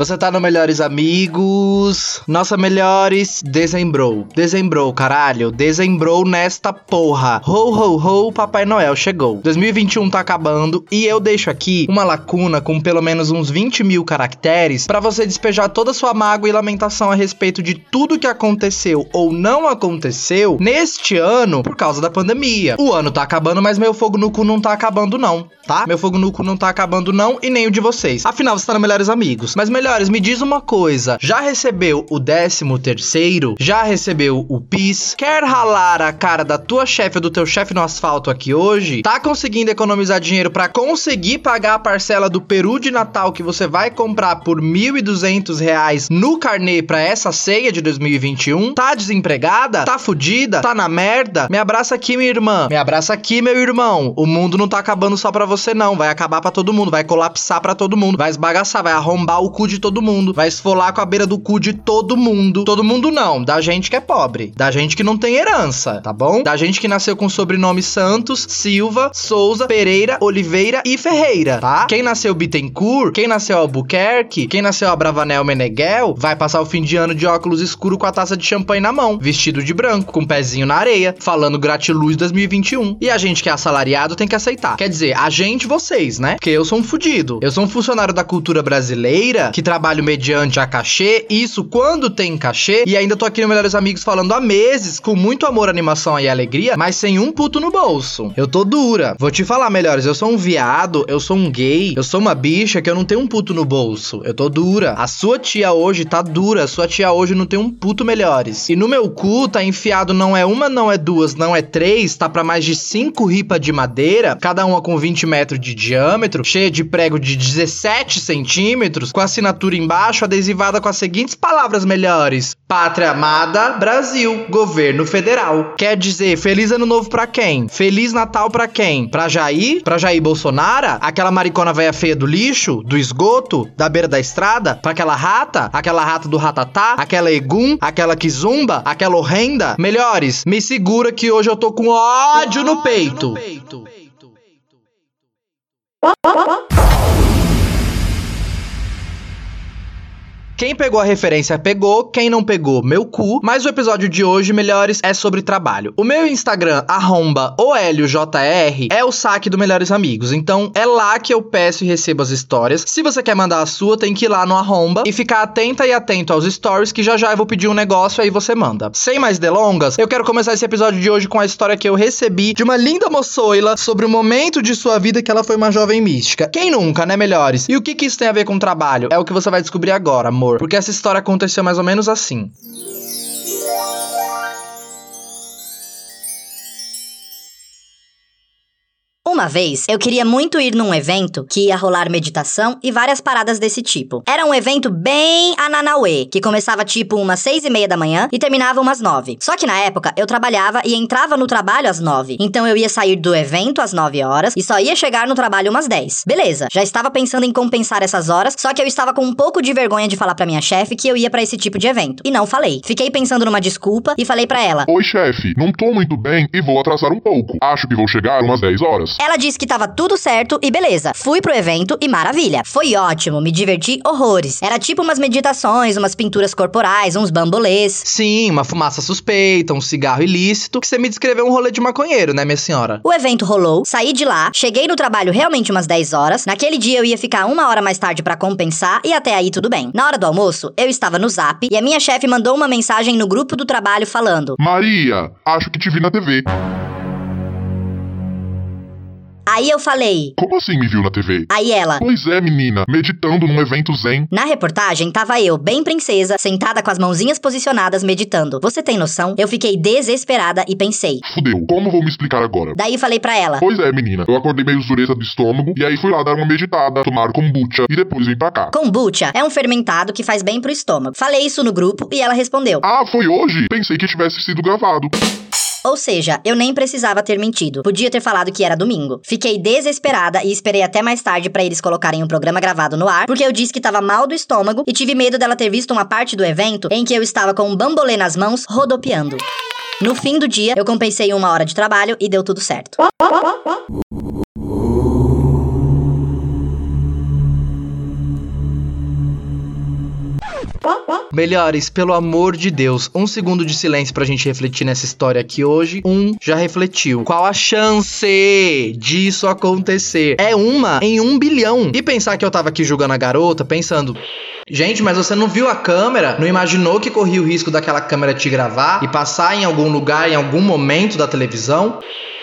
Você tá no Melhores Amigos. Nossa, Melhores dezembrou. Dezembrou, caralho. Dezembrou nesta porra. Ho, ho, ho, Papai Noel chegou. 2021 tá acabando e eu deixo aqui uma lacuna com pelo menos uns 20 mil caracteres para você despejar toda a sua mágoa e lamentação a respeito de tudo que aconteceu ou não aconteceu neste ano por causa da pandemia. O ano tá acabando, mas meu fogo no cu não tá acabando, não, tá? Meu fogo no cu não tá acabando, não, e nem o de vocês. Afinal, você tá no Melhores Amigos. Mas melhor Me diz uma coisa. Já recebeu o décimo terceiro? Já recebeu o PIS? Quer ralar a cara da tua chefe ou do teu chefe no asfalto aqui hoje? Tá conseguindo economizar dinheiro para conseguir pagar a parcela do peru de Natal que você vai comprar por 1.200 reais no carnê para essa ceia de 2021? Tá desempregada? Tá fudida? Tá na merda? Me abraça aqui, minha irmã. Me abraça aqui, meu irmão. O mundo não tá acabando só para você não, vai acabar para todo mundo, vai colapsar para todo mundo, vai esbagaçar, vai arrombar o cu de todo mundo, vai esfolar com a beira do cu de todo mundo. Todo mundo não, da gente que é pobre, da gente que não tem herança, tá bom? Da gente que nasceu com sobrenome Santos, Silva, Souza, Pereira, Oliveira e Ferreira, tá? Quem nasceu Bittencourt, quem nasceu Albuquerque, quem nasceu Abravanel Meneghel, vai passar o fim de ano de óculos escuro com a taça de champanhe na mão, vestido de branco, com o um pezinho na areia, falando gratiluz 2021. E a gente que é assalariado tem que aceitar. Quer dizer, a gente, vocês, né? Porque eu sou um fudido. Eu sou um funcionário da cultura brasileira que trabalho mediante a cachê, isso quando tem cachê, e ainda tô aqui no Melhores Amigos falando há meses, com muito amor, animação e alegria, mas sem um puto no bolso. Eu tô dura. Vou te falar, melhores, eu sou um viado, eu sou um gay, eu sou uma bicha que eu não tenho um puto no bolso. Eu tô dura. A sua tia hoje tá dura, a sua tia hoje não tem um puto melhores. E no meu cu tá enfiado não é uma, não é duas, não é três, tá pra mais de cinco ripas de madeira, cada uma com 20 metros de diâmetro, cheia de prego de 17 centímetros, com assinatura assinatura embaixo adesivada com as seguintes palavras melhores: Pátria amada, Brasil, governo federal. Quer dizer, feliz ano novo pra quem? Feliz Natal pra quem? Pra Jair? Pra Jair Bolsonaro? Aquela maricona velha feia do lixo? Do esgoto? Da beira da estrada? Pra aquela rata? Aquela rata do ratatá? Aquela egum? Aquela que zumba? Aquela horrenda? Melhores, me segura que hoje eu tô com ódio no peito. Quem pegou a referência pegou, quem não pegou, meu cu. Mas o episódio de hoje, melhores, é sobre trabalho. O meu Instagram, arromba OLJR, é o saque do Melhores Amigos. Então é lá que eu peço e recebo as histórias. Se você quer mandar a sua, tem que ir lá no arromba e ficar atenta e atento aos stories, que já já eu vou pedir um negócio aí você manda. Sem mais delongas, eu quero começar esse episódio de hoje com a história que eu recebi de uma linda moçoila sobre o momento de sua vida que ela foi uma jovem mística. Quem nunca, né, melhores? E o que, que isso tem a ver com trabalho? É o que você vai descobrir agora, amor amor. Porque essa história aconteceu mais ou menos assim. Uma vez, eu queria muito ir num evento que ia rolar meditação e várias paradas desse tipo. Era um evento bem ananauê, que começava tipo umas seis e meia da manhã e terminava umas nove. Só que na época, eu trabalhava e entrava no trabalho às nove. Então eu ia sair do evento às nove horas e só ia chegar no trabalho umas dez. Beleza, já estava pensando em compensar essas horas, só que eu estava com um pouco de vergonha de falar pra minha chefe que eu ia para esse tipo de evento. E não falei. Fiquei pensando numa desculpa e falei para ela: Oi, chefe, não tô muito bem e vou atrasar um pouco. Acho que vou chegar umas dez horas. Ela disse que tava tudo certo e beleza. Fui pro evento e maravilha. Foi ótimo, me diverti horrores. Era tipo umas meditações, umas pinturas corporais, uns bambolês. Sim, uma fumaça suspeita, um cigarro ilícito, que você me descreveu um rolê de maconheiro, né, minha senhora? O evento rolou, saí de lá, cheguei no trabalho realmente umas 10 horas. Naquele dia eu ia ficar uma hora mais tarde para compensar e até aí tudo bem. Na hora do almoço, eu estava no zap e a minha chefe mandou uma mensagem no grupo do trabalho falando: Maria, acho que te vi na TV. Aí eu falei. Como assim me viu na TV? Aí ela. Pois é, menina, meditando num evento zen. Na reportagem, tava eu, bem princesa, sentada com as mãozinhas posicionadas, meditando. Você tem noção? Eu fiquei desesperada e pensei. Fudeu, como vou me explicar agora? Daí falei pra ela. Pois é, menina, eu acordei meio dureza do estômago e aí fui lá dar uma meditada, tomar kombucha e depois vim pra cá. Kombucha é um fermentado que faz bem pro estômago. Falei isso no grupo e ela respondeu. Ah, foi hoje? Pensei que tivesse sido gravado. Ou seja, eu nem precisava ter mentido. Podia ter falado que era domingo. Fiquei desesperada e esperei até mais tarde pra eles colocarem um programa gravado no ar, porque eu disse que tava mal do estômago e tive medo dela ter visto uma parte do evento em que eu estava com um bambolê nas mãos, rodopiando. No fim do dia, eu compensei uma hora de trabalho e deu tudo certo. Melhores, pelo amor de Deus, um segundo de silêncio pra gente refletir nessa história aqui hoje. Um já refletiu. Qual a chance disso acontecer? É uma em um bilhão. E pensar que eu tava aqui julgando a garota, pensando. Gente, mas você não viu a câmera? Não imaginou que corria o risco daquela câmera te gravar e passar em algum lugar, em algum momento da televisão?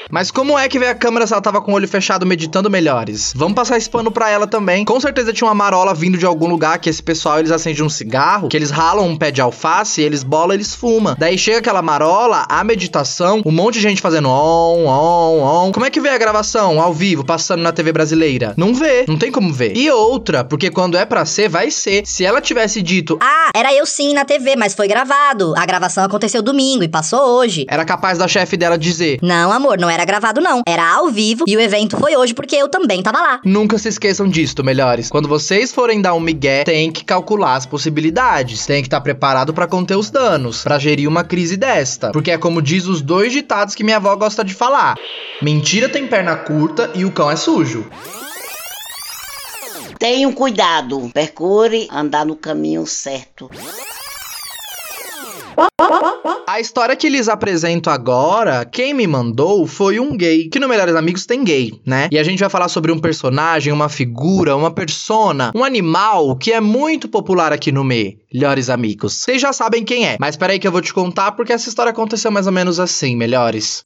Mas como é que veio a câmera se ela tava com o olho fechado meditando melhores? Vamos passar esse pano pra ela também. Com certeza tinha uma marola vindo de algum lugar que esse pessoal eles acendem um cigarro, que eles ralam um pé de alface, eles bolam, eles fumam. Daí chega aquela marola, a meditação, um monte de gente fazendo on, on, on. Como é que vê a gravação ao vivo passando na TV brasileira? Não vê, não tem como ver. E outra, porque quando é pra ser, vai ser. Se ela tivesse dito, Ah, era eu sim na TV, mas foi gravado. A gravação aconteceu domingo e passou hoje. era capaz da chefe dela dizer. Não, amor, não era gravado não. Era ao vivo e o evento foi hoje porque eu também tava lá. Nunca se esqueçam disto, melhores. Quando vocês forem dar um migué, tem que calcular as possibilidades. Tem que estar preparado pra conter os danos, pra gerir uma crise desta. Porque é como diz os dois ditados que minha avó gosta de falar: mentira tem perna curta e o cão é sujo. Tenham cuidado, procure andar no caminho certo. A história que lhes apresento agora, quem me mandou foi um gay, que no Melhores Amigos tem gay, né? E a gente vai falar sobre um personagem, uma figura, uma persona, um animal que é muito popular aqui no Melhores Amigos. Vocês já sabem quem é, mas peraí que eu vou te contar porque essa história aconteceu mais ou menos assim, melhores.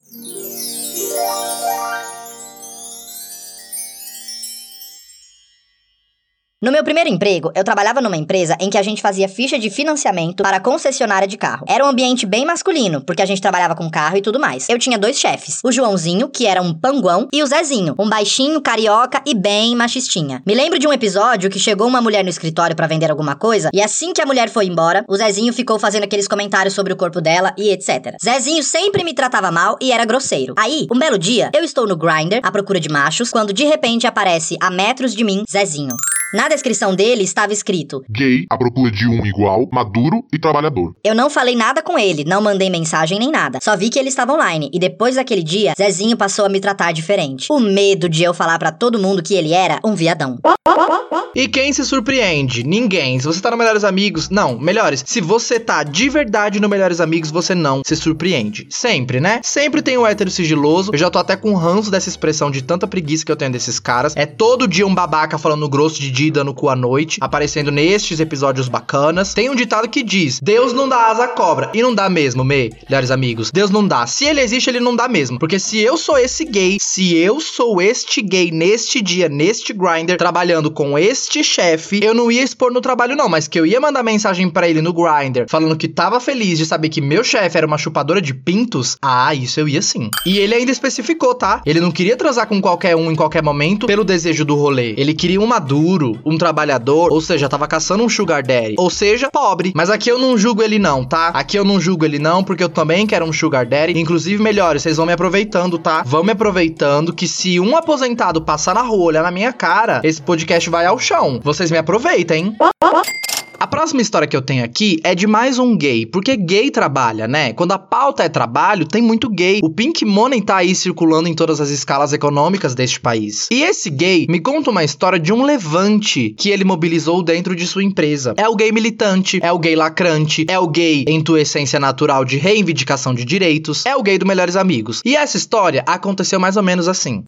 No meu primeiro emprego, eu trabalhava numa empresa em que a gente fazia ficha de financiamento para concessionária de carro. Era um ambiente bem masculino, porque a gente trabalhava com carro e tudo mais. Eu tinha dois chefes: o Joãozinho, que era um panguão, e o Zezinho, um baixinho, carioca e bem machistinha. Me lembro de um episódio que chegou uma mulher no escritório para vender alguma coisa, e assim que a mulher foi embora, o Zezinho ficou fazendo aqueles comentários sobre o corpo dela e etc. Zezinho sempre me tratava mal e era grosseiro. Aí, um belo dia, eu estou no Grindr à procura de machos, quando de repente aparece a metros de mim, Zezinho. Na descrição dele estava escrito: Gay à procura de um igual, maduro e trabalhador. Eu não falei nada com ele, não mandei mensagem nem nada. Só vi que ele estava online e depois daquele dia, Zezinho passou a me tratar diferente. O medo de eu falar pra todo mundo que ele era um viadão. E quem se surpreende? Ninguém. Se você tá no Melhores Amigos, não, melhores. Se você tá de verdade no Melhores Amigos, você não se surpreende. Sempre, né? Sempre tem o hétero sigiloso. Eu já tô até com ranço dessa expressão de tanta preguiça que eu tenho desses caras. É todo dia um babaca falando grosso de dia dando cu à noite, aparecendo nestes episódios bacanas. Tem um ditado que diz: Deus não dá asa à cobra. E não dá mesmo, melhores amigos. Deus não dá. Se ele existe, ele não dá mesmo. Porque se eu sou esse gay, se eu sou este gay neste dia, neste grinder, trabalhando com este chefe, eu não ia expor no trabalho, não, mas que eu ia mandar mensagem pra ele no grinder, falando que tava feliz de saber que meu chefe era uma chupadora de pintos. Ah, isso eu ia sim. E ele ainda especificou, tá? Ele não queria transar com qualquer um em qualquer momento pelo desejo do rolê. Ele queria um maduro, um trabalhador, ou seja, tava caçando um sugar daddy, ou seja, pobre. Mas aqui eu não julgo ele não, tá? Aqui eu não julgo ele não, porque eu também quero um sugar daddy. Inclusive, melhores, vocês vão me aproveitando, tá? Vão me aproveitando que se um aposentado passar na rua, olhar na minha cara, esse podcast vai ao chão. Vocês me aproveitem, hein? A próxima história que eu tenho aqui é de mais um gay, porque gay trabalha, né? Quando a pauta é trabalho, tem muito gay. O Pink Money tá aí circulando em todas as escalas econômicas deste país. E esse gay me conta uma história de um levante que ele mobilizou dentro de sua empresa. É o gay militante, é o gay lacrante, é o gay em tua essência natural de reivindicação de direitos, é o gay do Melhores Amigos. E essa história aconteceu mais ou menos assim.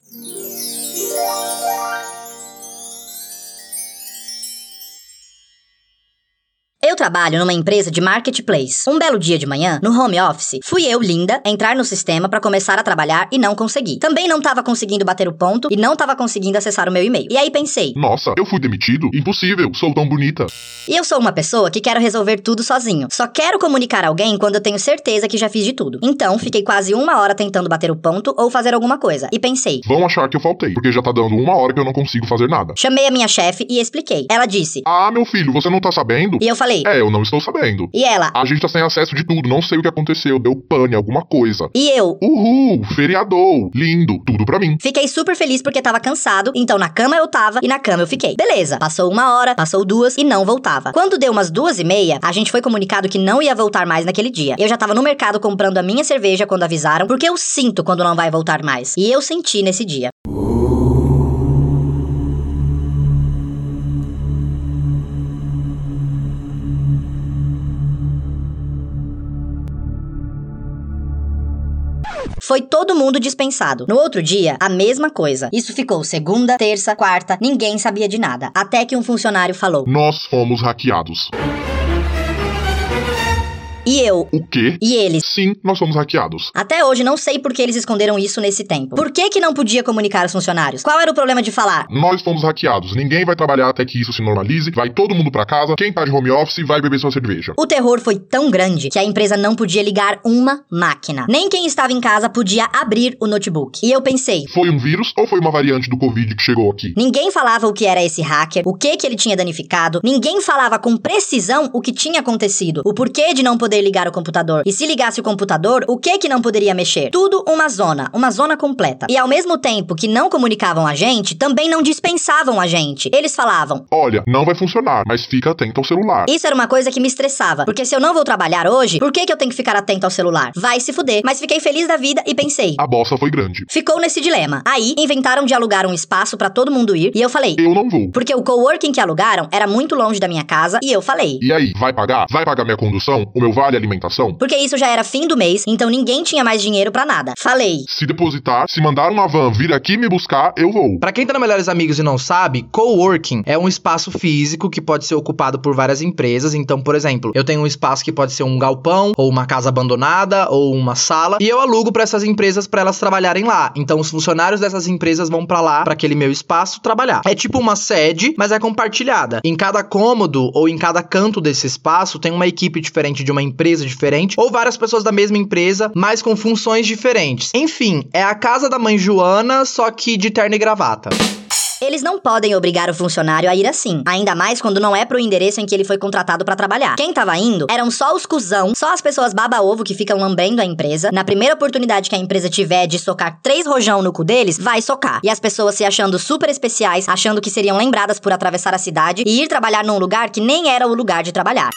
Eu trabalho numa empresa de marketplace. Um belo dia de manhã, no home office, fui eu, linda, entrar no sistema para começar a trabalhar e não consegui. Também não tava conseguindo bater o ponto e não tava conseguindo acessar o meu e-mail. E aí pensei, Nossa, eu fui demitido? Impossível, sou tão bonita. e eu sou uma pessoa que quero resolver tudo sozinho. Só quero comunicar a alguém quando eu tenho certeza que já fiz de tudo. Então, fiquei quase uma hora tentando bater o ponto ou fazer alguma coisa. E pensei, Vão achar que eu faltei, porque já tá dando uma hora que eu não consigo fazer nada. chamei a minha chefe e expliquei. Ela disse, Ah, meu filho, você não tá sabendo? e eu falei, É, eu não estou sabendo. e ela, A gente tá sem acesso de tudo, não sei o que aconteceu, deu pane, alguma coisa. e eu. Uhul, feriador, lindo, tudo pra mim. Fiquei super feliz porque tava cansado, então na cama eu tava e na cama eu fiquei. Beleza, passou uma hora, passou duas e não voltava. Quando deu umas duas e meia, a gente foi comunicado que não ia voltar mais naquele dia. Eu já tava no mercado comprando a minha cerveja quando avisaram, porque eu sinto quando não vai voltar mais. E eu senti nesse dia. Foi todo mundo dispensado. No outro dia, a mesma coisa. Isso ficou segunda, terça, quarta, ninguém sabia de nada. Até que um funcionário falou. Nós fomos hackeados. E eu? O quê? E eles? Sim, nós fomos hackeados. Até hoje não sei por que eles esconderam isso nesse tempo. Por que que não podia comunicar aos funcionários? Qual era o problema de falar? Nós fomos hackeados. Ninguém vai trabalhar até que isso se normalize. Vai todo mundo pra casa. Quem tá de home office vai beber sua cerveja. O terror foi tão grande que a empresa não podia ligar uma máquina. Nem quem estava em casa podia abrir o notebook. E eu pensei, Foi um vírus ou foi uma variante do Covid que chegou aqui? Ninguém falava o que era esse hacker, o que que ele tinha danificado, ninguém falava com precisão o que tinha acontecido, o porquê de não poder ligar o computador. E se ligasse o computador, o que que não poderia mexer? Tudo uma zona, uma zona completa. E ao mesmo tempo que não comunicavam a gente, também não dispensavam a gente. Eles falavam: Olha, não vai funcionar, mas fica atento ao celular. isso era uma coisa que me estressava, porque se eu não vou trabalhar hoje, por que que eu tenho que ficar atento ao celular? Vai se fuder. Mas fiquei feliz da vida e pensei. A bossa foi grande. Ficou nesse dilema. Aí, inventaram de alugar um espaço pra todo mundo ir, e eu falei: Eu não vou. Porque o coworking que alugaram era muito longe da minha casa e eu falei. E aí, vai pagar? Vai pagar minha condução? O meu vale alimentação? Porque isso já era fim do mês, então ninguém tinha mais dinheiro pra nada. Falei. Se depositar, se mandar uma van vir aqui me buscar, eu vou. Pra quem tá no Melhores Amigos e não sabe, coworking é um espaço físico que pode ser ocupado por várias empresas. Então, por exemplo, eu tenho um espaço que pode ser um galpão, ou uma casa abandonada, ou uma sala, e eu alugo pra essas empresas pra elas trabalharem lá. Então, os funcionários dessas empresas vão pra lá, pra aquele meu espaço, trabalhar. É tipo uma sede, mas é compartilhada. Em cada cômodo ou em cada canto desse espaço tem uma equipe diferente de uma empresa diferente, ou várias pessoas da mesma empresa, mas com funções diferentes. Enfim, é a casa da mãe Joana, só que de terno e gravata. Eles não podem obrigar o funcionário a ir assim, ainda mais quando não é pro endereço em que ele foi contratado pra trabalhar. Quem tava indo eram só os cuzão, só as pessoas baba-ovo que ficam lambendo a empresa. Na primeira oportunidade que a empresa tiver de socar três rojão no cu deles, vai socar. E as pessoas se achando super especiais, achando que seriam lembradas por atravessar a cidade e ir trabalhar num lugar que nem era o lugar de trabalhar.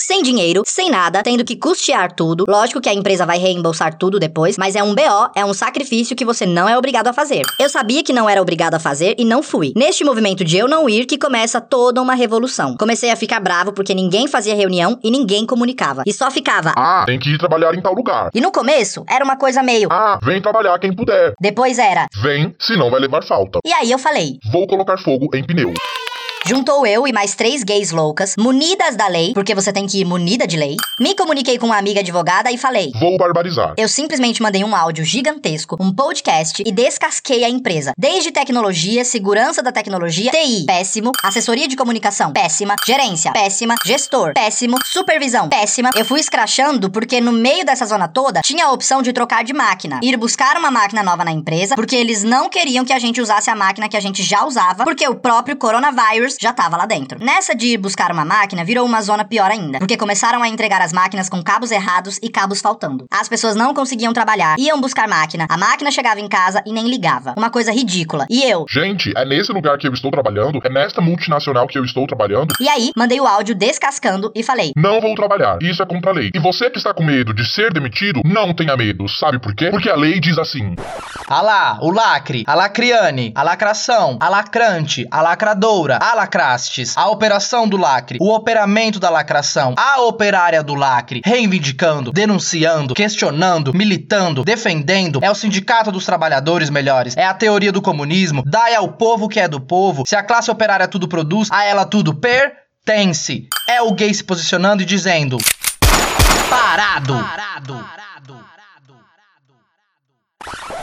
Sem dinheiro, sem nada, tendo que custear tudo. Lógico que a empresa vai reembolsar tudo depois, mas é um BO, é um sacrifício que você não é obrigado a fazer. Eu sabia que não era obrigado a fazer e não fui. Neste movimento de eu não ir que começa toda uma revolução. Comecei a ficar bravo porque ninguém fazia reunião e ninguém comunicava. E só ficava. Ah, tem que ir trabalhar em tal lugar. E no começo era uma coisa meio. Ah, vem trabalhar quem puder. Depois era. Vem, senão vai levar falta. E aí eu falei. Vou colocar fogo em pneu. Juntou eu e mais três gays loucas, munidas da lei, porque você tem que ir munida de lei. Me comuniquei com uma amiga advogada e falei: Vou barbarizar. Eu simplesmente mandei um áudio gigantesco, um podcast e descasquei a empresa. Desde tecnologia, segurança da tecnologia, TI, péssimo, assessoria de comunicação, péssima, gerência, péssima, gestor, péssimo, supervisão, péssima. Eu fui escrachando porque no meio dessa zona toda tinha a opção de trocar de máquina, ir buscar uma máquina nova na empresa, porque eles não queriam que a gente usasse a máquina que a gente já usava, porque o próprio coronavírus já tava lá dentro. Nessa de ir buscar uma máquina, virou uma zona pior ainda, porque começaram a entregar as máquinas com cabos errados e cabos faltando. As pessoas não conseguiam trabalhar, iam buscar máquina, a máquina chegava em casa e nem ligava. Uma coisa ridícula. E eu, Gente, é nesse lugar que eu estou trabalhando? É nesta multinacional que eu estou trabalhando? e aí, mandei o áudio descascando e falei: Não vou trabalhar. Isso é contra a lei. E você que está com medo de ser demitido, não tenha medo. Sabe por quê? Porque a lei diz assim: Ah lá, o lacre, a lacriane, a lacração, a lacrante, a lacradora, a lacrastes, a operação do lacre, o operamento da lacração, a operária do lacre, reivindicando, denunciando, questionando, militando, defendendo, é o sindicato dos trabalhadores melhores, é a teoria do comunismo, dai ao povo que é do povo, se a classe operária tudo produz, a ela tudo per Tense. É o gay se posicionando e dizendo: Parado. Parado.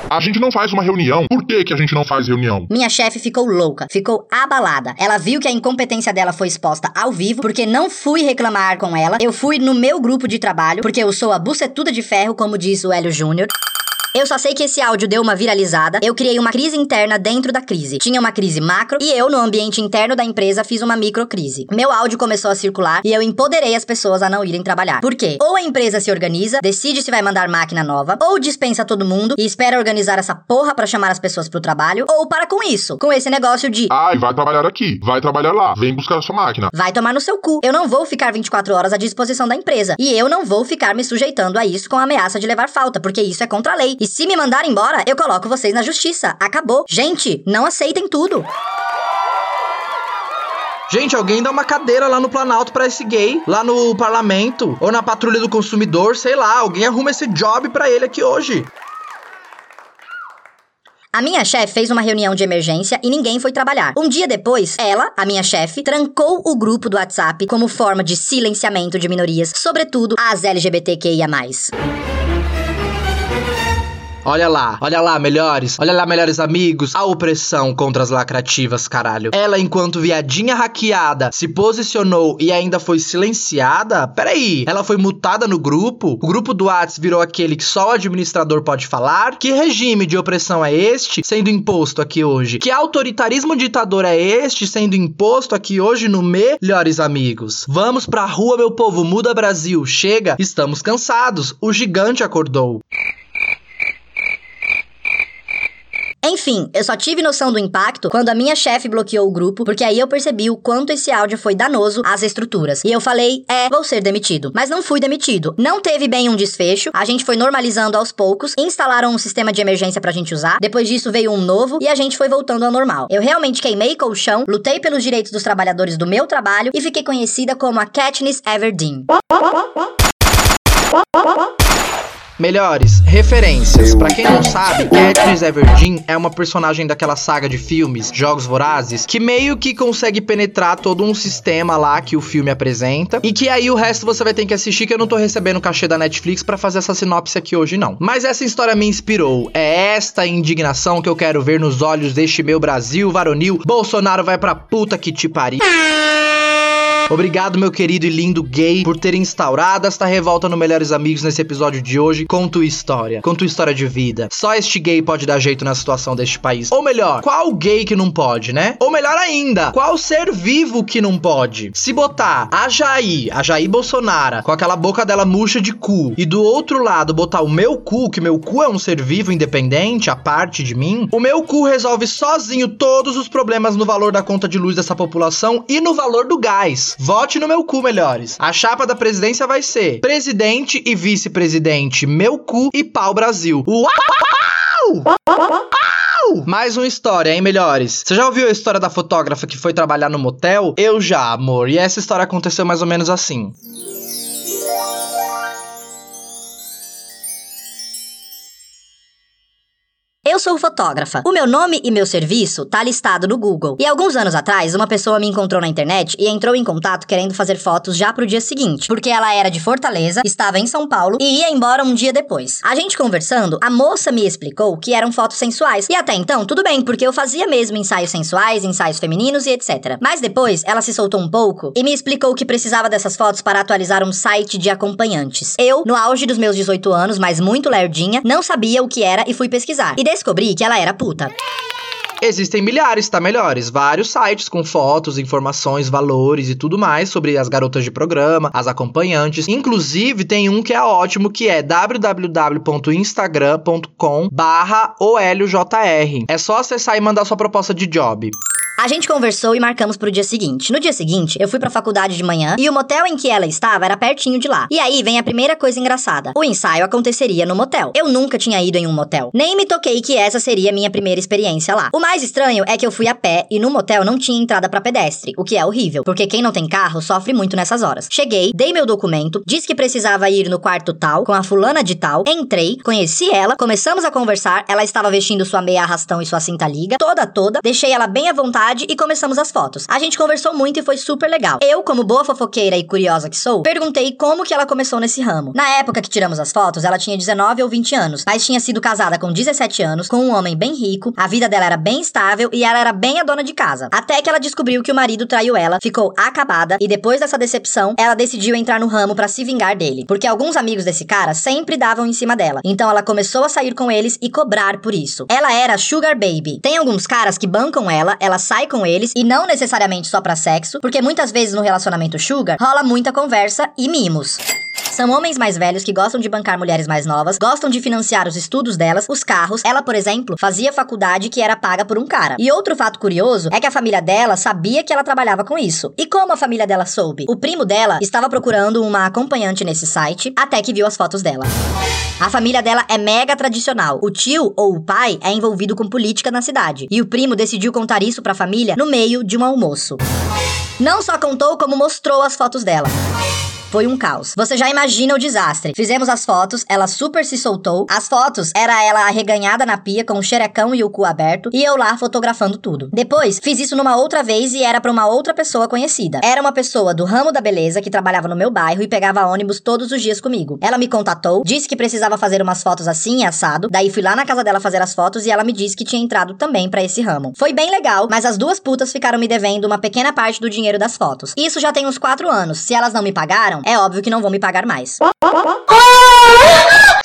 A gente não faz uma reunião. Por que, que a gente não faz reunião? Minha chefe ficou louca, ficou abalada. Ela viu que a incompetência dela foi exposta ao vivo, porque não fui reclamar com ela. Eu fui no meu grupo de trabalho, porque eu sou a bucetuda de ferro, como diz o Hélio Júnior. Eu só sei que esse áudio deu uma viralizada. Eu criei uma crise interna dentro da crise. Tinha uma crise macro e eu, no ambiente interno da empresa, fiz uma microcrise. Meu áudio começou a circular e eu empoderei as pessoas a não irem trabalhar. Por quê? Ou a empresa se organiza, decide se vai mandar máquina nova, ou dispensa todo mundo e espera organizar essa porra para chamar as pessoas pro trabalho, ou para com isso, com esse negócio de Ai, vai trabalhar aqui, vai trabalhar lá, vem buscar a sua máquina. Vai tomar no seu cu. Eu não vou ficar 24 horas à disposição da empresa. E eu não vou ficar me sujeitando a isso com a ameaça de levar falta, porque isso é contra a lei. E se me mandarem embora, eu coloco vocês na justiça. Acabou. Gente, não aceitem tudo. Gente, alguém dá uma cadeira lá no Planalto pra esse gay, lá no parlamento, ou na patrulha do consumidor, sei lá, alguém arruma esse job pra ele aqui hoje. A minha chefe fez uma reunião de emergência e ninguém foi trabalhar. Um dia depois, ela, a minha chefe, trancou o grupo do WhatsApp como forma de silenciamento de minorias, sobretudo as LGBTQIA. Olha lá, olha lá, melhores. Olha lá, melhores amigos. A opressão contra as lacrativas, caralho. Ela, enquanto viadinha hackeada, se posicionou e ainda foi silenciada? Peraí, ela foi mutada no grupo? O grupo do Whats virou aquele que só o administrador pode falar? Que regime de opressão é este sendo imposto aqui hoje? Que autoritarismo ditador é este sendo imposto aqui hoje no Melhores Amigos? Vamos pra rua, meu povo, muda Brasil. Chega, estamos cansados. O gigante acordou. Enfim, eu só tive noção do impacto quando a minha chefe bloqueou o grupo, porque aí eu percebi o quanto esse áudio foi danoso às estruturas. E eu falei, é, vou ser demitido. Mas não fui demitido. Não teve bem um desfecho, a gente foi normalizando aos poucos, instalaram um sistema de emergência pra gente usar, depois disso veio um novo e a gente foi voltando ao normal. Eu realmente queimei colchão, lutei pelos direitos dos trabalhadores do meu trabalho e fiquei conhecida como a Katniss Everdeen. Melhores, referências. Pra quem não sabe, Katniss Everdeen é uma personagem daquela saga de filmes, Jogos Vorazes, que meio que consegue penetrar todo um sistema lá que o filme apresenta, e que aí o resto você vai ter que assistir, que eu não tô recebendo cachê da Netflix para fazer essa sinopse aqui hoje não. Mas essa história me inspirou. É esta indignação que eu quero ver nos olhos deste meu Brasil varonil. Bolsonaro vai pra puta que te pariu. Obrigado, meu querido e lindo gay, por ter instaurado esta revolta no Melhores Amigos nesse episódio de hoje com tua história, com tua história de vida. Só este gay pode dar jeito na situação deste país. Ou melhor, qual gay que não pode, né? Ou melhor ainda, qual ser vivo que não pode? Se botar a Jair, a Jair Bolsonaro, com aquela boca dela murcha de cu, e do outro lado botar o meu cu, que meu cu é um ser vivo independente, a parte de mim, o meu cu resolve sozinho todos os problemas no valor da conta de luz dessa população e no valor do gás. Vote no meu cu, melhores. A chapa da presidência vai ser presidente e vice-presidente, meu cu e pau Brasil. Uau! Mais uma história, hein, melhores? Você já ouviu a história da fotógrafa que foi trabalhar no motel? Eu já, amor. E essa história aconteceu mais ou menos assim. Eu sou fotógrafa. O meu nome e meu serviço tá listado no Google. E alguns anos atrás, uma pessoa me encontrou na internet e entrou em contato querendo fazer fotos já pro dia seguinte, porque ela era de Fortaleza, estava em São Paulo e ia embora um dia depois. A gente conversando, a moça me explicou que eram fotos sensuais. E até então, tudo bem, porque eu fazia mesmo ensaios sensuais, ensaios femininos e etc. Mas depois, ela se soltou um pouco e me explicou que precisava dessas fotos para atualizar um site de acompanhantes. Eu, no auge dos meus 18 anos, mas muito lerdinha, não sabia o que era e fui pesquisar. E que ela era puta. Existem milhares, tá melhores? Vários sites com fotos, informações, valores e tudo mais sobre as garotas de programa, as acompanhantes. Inclusive, tem um que é ótimo, que é www.instagram.com barra OLJR. É só acessar e mandar sua proposta de job. A gente conversou e marcamos pro dia seguinte. No dia seguinte, eu fui pra faculdade de manhã e o motel em que ela estava era pertinho de lá. E aí vem a primeira coisa engraçada. O ensaio aconteceria no motel. Eu nunca tinha ido em um motel. Nem me toquei que essa seria minha primeira experiência lá. O mais estranho é que eu fui a pé e no motel não tinha entrada para pedestre, o que é horrível, porque quem não tem carro sofre muito nessas horas. Cheguei, dei meu documento, disse que precisava ir no quarto tal, com a fulana de tal, entrei, conheci ela, começamos a conversar, ela estava vestindo sua meia arrastão e sua cinta liga, toda toda, deixei ela bem à vontade e começamos as fotos. A gente conversou muito e foi super legal. Eu, como boa fofoqueira e curiosa que sou, perguntei como que ela começou nesse ramo. Na época que tiramos as fotos, ela tinha 19 ou 20 anos, mas tinha sido casada com 17 anos, com um homem bem rico, a vida dela era bem estável e ela era bem a dona de casa. Até que ela descobriu que o marido traiu ela, ficou acabada e depois dessa decepção, ela decidiu entrar no ramo para se vingar dele, porque alguns amigos desse cara sempre davam em cima dela. Então ela começou a sair com eles e cobrar por isso. Ela era sugar baby. Tem alguns caras que bancam ela, ela sai com eles e não necessariamente só para sexo, porque muitas vezes no relacionamento sugar rola muita conversa e mimos. São homens mais velhos que gostam de bancar mulheres mais novas, gostam de financiar os estudos delas, os carros. Ela, por exemplo, fazia faculdade que era paga por um cara. E outro fato curioso é que a família dela sabia que ela trabalhava com isso. E como a família dela soube? O primo dela estava procurando uma acompanhante nesse site até que viu as fotos dela. A família dela é mega tradicional. O tio ou o pai é envolvido com política na cidade. E o primo decidiu contar isso pra família no meio de um almoço. Não só contou, como mostrou as fotos dela. Foi um caos. Você já imagina o desastre. Fizemos as fotos, ela super se soltou. As fotos era ela arreganhada na pia com o xerecão e o cu aberto e eu lá fotografando tudo. Depois, fiz isso numa outra vez e era para uma outra pessoa conhecida. Era uma pessoa do ramo da beleza que trabalhava no meu bairro e pegava ônibus todos os dias comigo. Ela me contatou, disse que precisava fazer umas fotos assim e assado. Daí fui lá na casa dela fazer as fotos e ela me disse que tinha entrado também para esse ramo. Foi bem legal, mas as duas putas ficaram me devendo uma pequena parte do dinheiro das fotos. Isso já tem uns quatro anos. Se elas não me pagaram, é óbvio que não vão me pagar mais.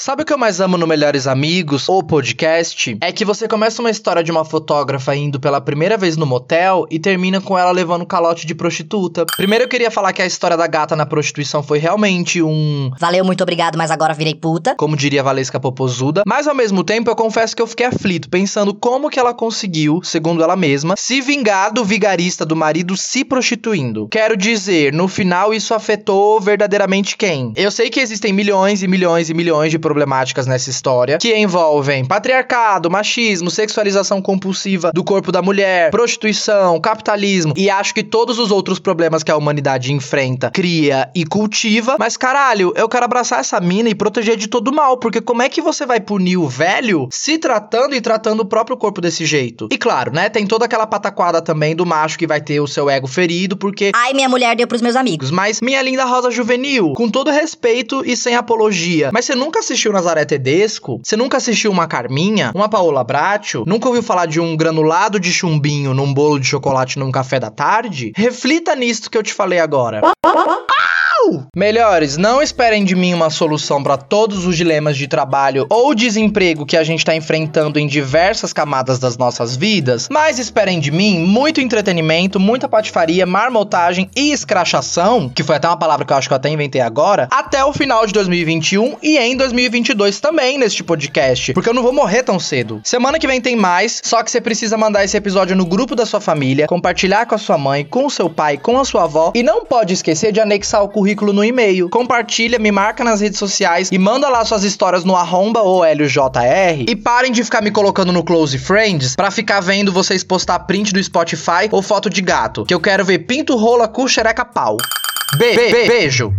Sabe o que eu mais amo no Melhores Amigos ou podcast? É que você começa uma história de uma fotógrafa indo pela primeira vez no motel e termina com ela levando calote de prostituta. Primeiro eu queria falar que a história da gata na prostituição foi realmente um. Valeu, muito obrigado, mas agora virei puta. Como diria Valesca Popozuda. Mas ao mesmo tempo eu confesso que eu fiquei aflito, pensando como que ela conseguiu, segundo ela mesma, se vingar do vigarista do marido se prostituindo. Quero dizer, no final isso afetou verdadeiramente quem? Eu sei que existem milhões e milhões e milhões de problemáticas nessa história, que envolvem patriarcado, machismo, sexualização compulsiva do corpo da mulher, prostituição, capitalismo e acho que todos os outros problemas que a humanidade enfrenta, cria e cultiva. Mas caralho, eu quero abraçar essa mina e proteger de todo mal, porque como é que você vai punir o velho se tratando e tratando o próprio corpo desse jeito? E claro, né, tem toda aquela pataquada também do macho que vai ter o seu ego ferido, porque Ai, minha mulher deu pros meus amigos. mas minha linda rosa juvenil, com todo respeito e sem apologia, mas você nunca assistiu Nazaré Tedesco? Você nunca assistiu uma Carminha? Uma Paola Bracho? Nunca ouviu falar de um granulado de chumbinho num bolo de chocolate num café da tarde? Reflita nisto que eu te falei agora. Melhores, não esperem de mim uma solução para todos os dilemas de trabalho ou desemprego que a gente tá enfrentando em diversas camadas das nossas vidas, mas esperem de mim muito entretenimento, muita patifaria, marmotagem e escrachação, que foi até uma palavra que eu acho que eu até inventei agora, até o final de 2021 e em 2022 também neste podcast, porque eu não vou morrer tão cedo. Semana que vem tem mais, só que você precisa mandar esse episódio no grupo da sua família, compartilhar com a sua mãe, com o seu pai, com a sua avó e não pode esquecer de anexar o currículo no e-mail. Compartilha, me marca nas redes sociais e manda lá suas histórias no arromba ou LJR e parem de ficar me colocando no Close Friends pra ficar vendo vocês postar print do Spotify ou foto de gato, que eu quero ver pinto, rola, cu, xereca, pau. Be be beijo!